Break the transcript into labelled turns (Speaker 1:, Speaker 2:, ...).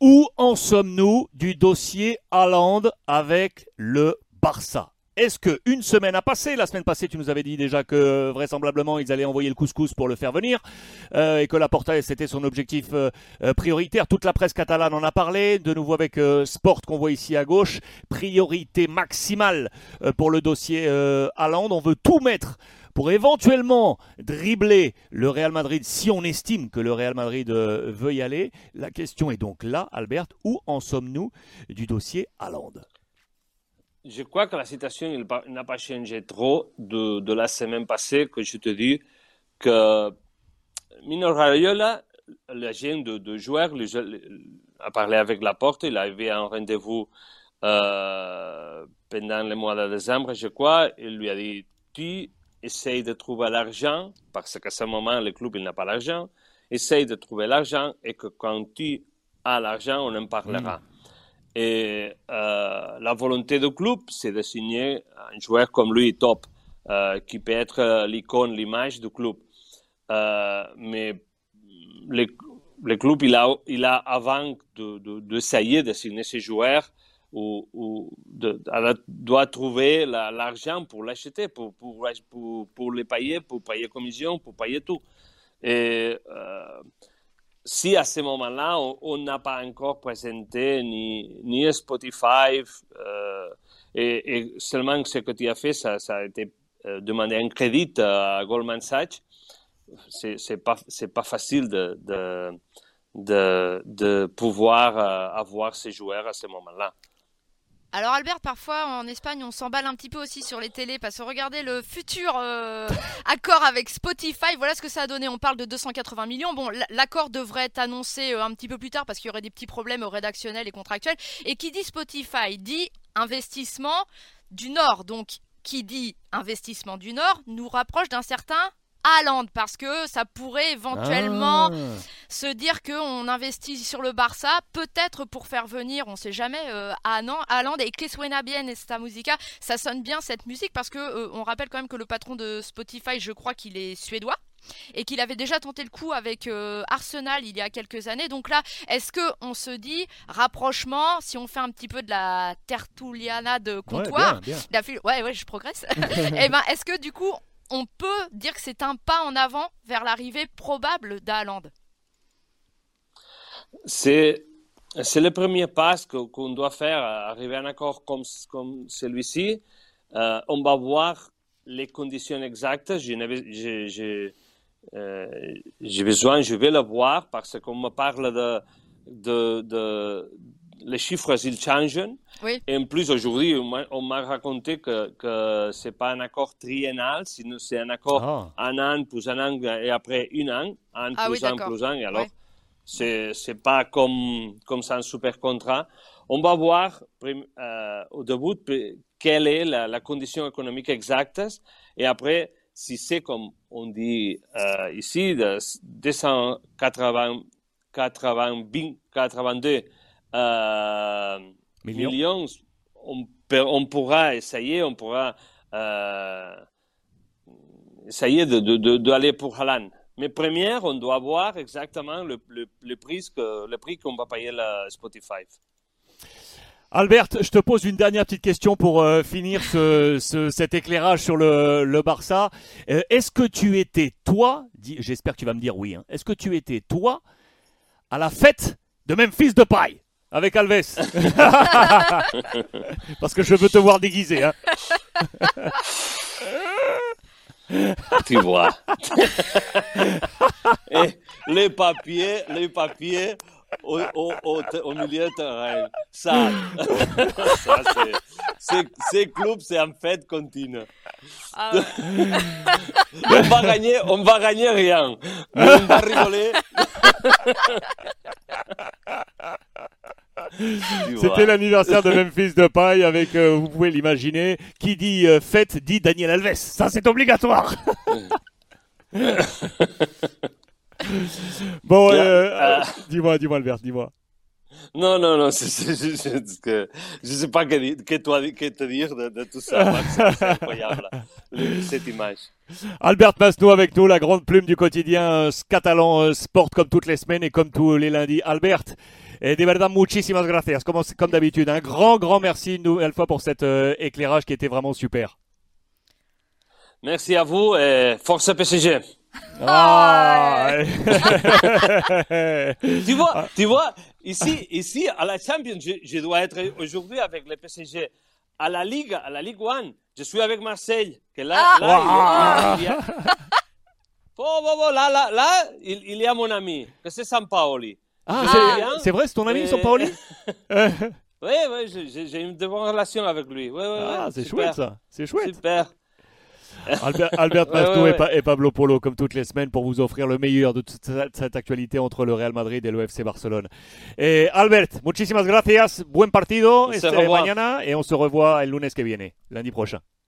Speaker 1: Où en sommes-nous du dossier Haaland avec le Barça? Est-ce qu'une semaine a passé? La semaine passée, tu nous avais dit déjà que vraisemblablement ils allaient envoyer le couscous pour le faire venir euh, et que la Porta c'était son objectif euh, euh, prioritaire. Toute la presse catalane en a parlé. De nouveau avec Sport qu'on voit ici à gauche. Priorité maximale pour le dossier Haaland. On veut tout mettre pour éventuellement dribbler le Real Madrid si on estime que le Real Madrid veut y aller. La question est donc là, Albert, où en sommes-nous du dossier Haaland?
Speaker 2: Je crois que la situation n'a pas changé trop de, la semaine passée que je te dis que Mino Raiola, l'agent de, de joueur, a parlé avec la porte, il avait un rendez-vous euh, pendant le mois de décembre, je crois, il lui a dit, tu essayes de trouver l'argent, parce qu'à ce moment, le club n'a pas l'argent, essaye de trouver l'argent et que quand tu as l'argent, on en parlera. Mm. Et euh, la volonté du club, c'est de signer un joueur comme lui, top, euh, qui peut être l'icône, l'image du club. Euh, mais le, le, club, il a, il a avant de, de, de de signer ces joueurs, ou de, doit trouver l'argent pour l'acheter, pour, pour, pour, pour, les payer, pour payer commission, pour payer tout. Et euh, si à ce moment-là, on n'a pas encore présenté ni, ni Spotify, euh, et, seulement ce que tu as fait, ça, a été euh, demandé un crédit à Goldman Sachs, c'est pas, pas facile de, de, de, de pouvoir euh, avoir ces joueurs à ce moment-là.
Speaker 3: Alors Albert, parfois en Espagne, on s'emballe un petit peu aussi sur les télés parce que regardez le futur euh, accord avec Spotify. Voilà ce que ça a donné. On parle de 280 millions. Bon, l'accord devrait être annoncé euh, un petit peu plus tard parce qu'il y aurait des petits problèmes rédactionnels et contractuels. Et qui dit Spotify dit investissement du Nord. Donc qui dit investissement du Nord nous rapproche d'un certain Haaland parce que ça pourrait éventuellement ah. Se dire qu'on investit sur le Barça, peut-être pour faire venir, on sait jamais, euh, Haaland et que suena bien esta musica, ça sonne bien cette musique parce que euh, on rappelle quand même que le patron de Spotify, je crois qu'il est suédois et qu'il avait déjà tenté le coup avec euh, Arsenal il y a quelques années. Donc là, est-ce que on se dit rapprochement si on fait un petit peu de la tertuliana de comptoir, ouais, ouais, ouais, je progresse. et eh ben, est-ce que du coup on peut dire que c'est un pas en avant vers l'arrivée probable d'Haaland?
Speaker 2: C'est c'est le premier pas qu'on doit faire, arriver à un accord comme, comme celui-ci. Euh, on va voir les conditions exactes. J'ai euh, besoin, je vais le voir parce qu'on me parle de, de, de, les chiffres, ils changent. Et en plus, aujourd'hui, on m'a raconté que, que ce n'est pas un accord triennal, sinon c'est un accord ah. un an plus un an et après un an, un ah plus un plus un. Et alors, c'est pas comme, comme ça un super contrat. On va voir euh, au début quelle est la, condition économique exacte et après, si c'est comme on dit euh, ici, de 280, 82 euh, millions. on, on, pourra essayer, on pourra euh, essayer d'aller de, de, pour Haaland. Mais première, on doit voir exactement le, le, le prix que, le prix qu'on va payer la Spotify.
Speaker 1: Albert, je te pose une dernière petite question pour euh, finir ce, ce, cet éclairage sur le, le Barça. Euh, est-ce que tu étais toi, j'espère que tu vas me dire oui, hein, est-ce que tu étais toi à la fête de Memphis de paille avec Alves? Parce que je veux te voir déguisé. Hein.
Speaker 2: tu vois. Et les papiers, les papiers au, au, au, milieu de terrain. Ça, ça c'est, ces clubs, c'est en fait continue. Ah on va gagner, on va gagner rien. on va rigoler.
Speaker 1: C'était l'anniversaire de Memphis de paille avec, euh, vous pouvez l'imaginer, qui dit euh, fête dit Daniel Alves. Ça, c'est obligatoire. bon, euh, dis-moi, dis-moi, Albert, dis-moi.
Speaker 2: Non, non, non, c'est, que je ne sais pas que, que, toi, que te dire de, tout ça. C'est incroyable, cette image.
Speaker 1: Albert Masnou avec nous, la grande plume du quotidien catalan sport comme toutes les semaines et comme tous les lundis. Albert, Et de verdad, muchísimas gracias. Comme, comme d'habitude, un grand, grand merci une nouvelle fois pour cet euh, éclairage qui était vraiment super.
Speaker 2: Merci à vous et force PSG.
Speaker 1: Ah.
Speaker 2: tu vois, tu vois, ici, ici à la Champions, je, je dois être aujourd'hui avec le PSG. À la Ligue, à la Ligue 1, je suis avec Marseille. Que là,
Speaker 3: Ah.
Speaker 2: là, il, il y a... Oh, bon, bon, là, là, là, il, il y a mon ami, que c'est Sampaoli.
Speaker 1: Ah, c'est- vrai, c'est ton ami, son Paoli
Speaker 2: Oui, oui, j'ai- j'ai j'ai une de bonnes relations avec lui. Ouais, ouais,
Speaker 1: Ah,
Speaker 2: ouais,
Speaker 1: c'est
Speaker 2: super,
Speaker 1: chouette ça. C'est chouette.
Speaker 2: Super.
Speaker 1: Albert, Albert
Speaker 2: Ouais,
Speaker 1: Masto
Speaker 2: ouais,
Speaker 1: et, Pa- et Pablo Polo, comme toutes les semaines, pour vous offrir le meilleur de toute cette cette actualité entre le Real Madrid et le FC Barcelone. Et Albert, muchísimas gracias. Buen partido
Speaker 2: On se
Speaker 1: este
Speaker 2: revoit.
Speaker 1: mañana et on se revoit el lunes que viene, lundi prochain.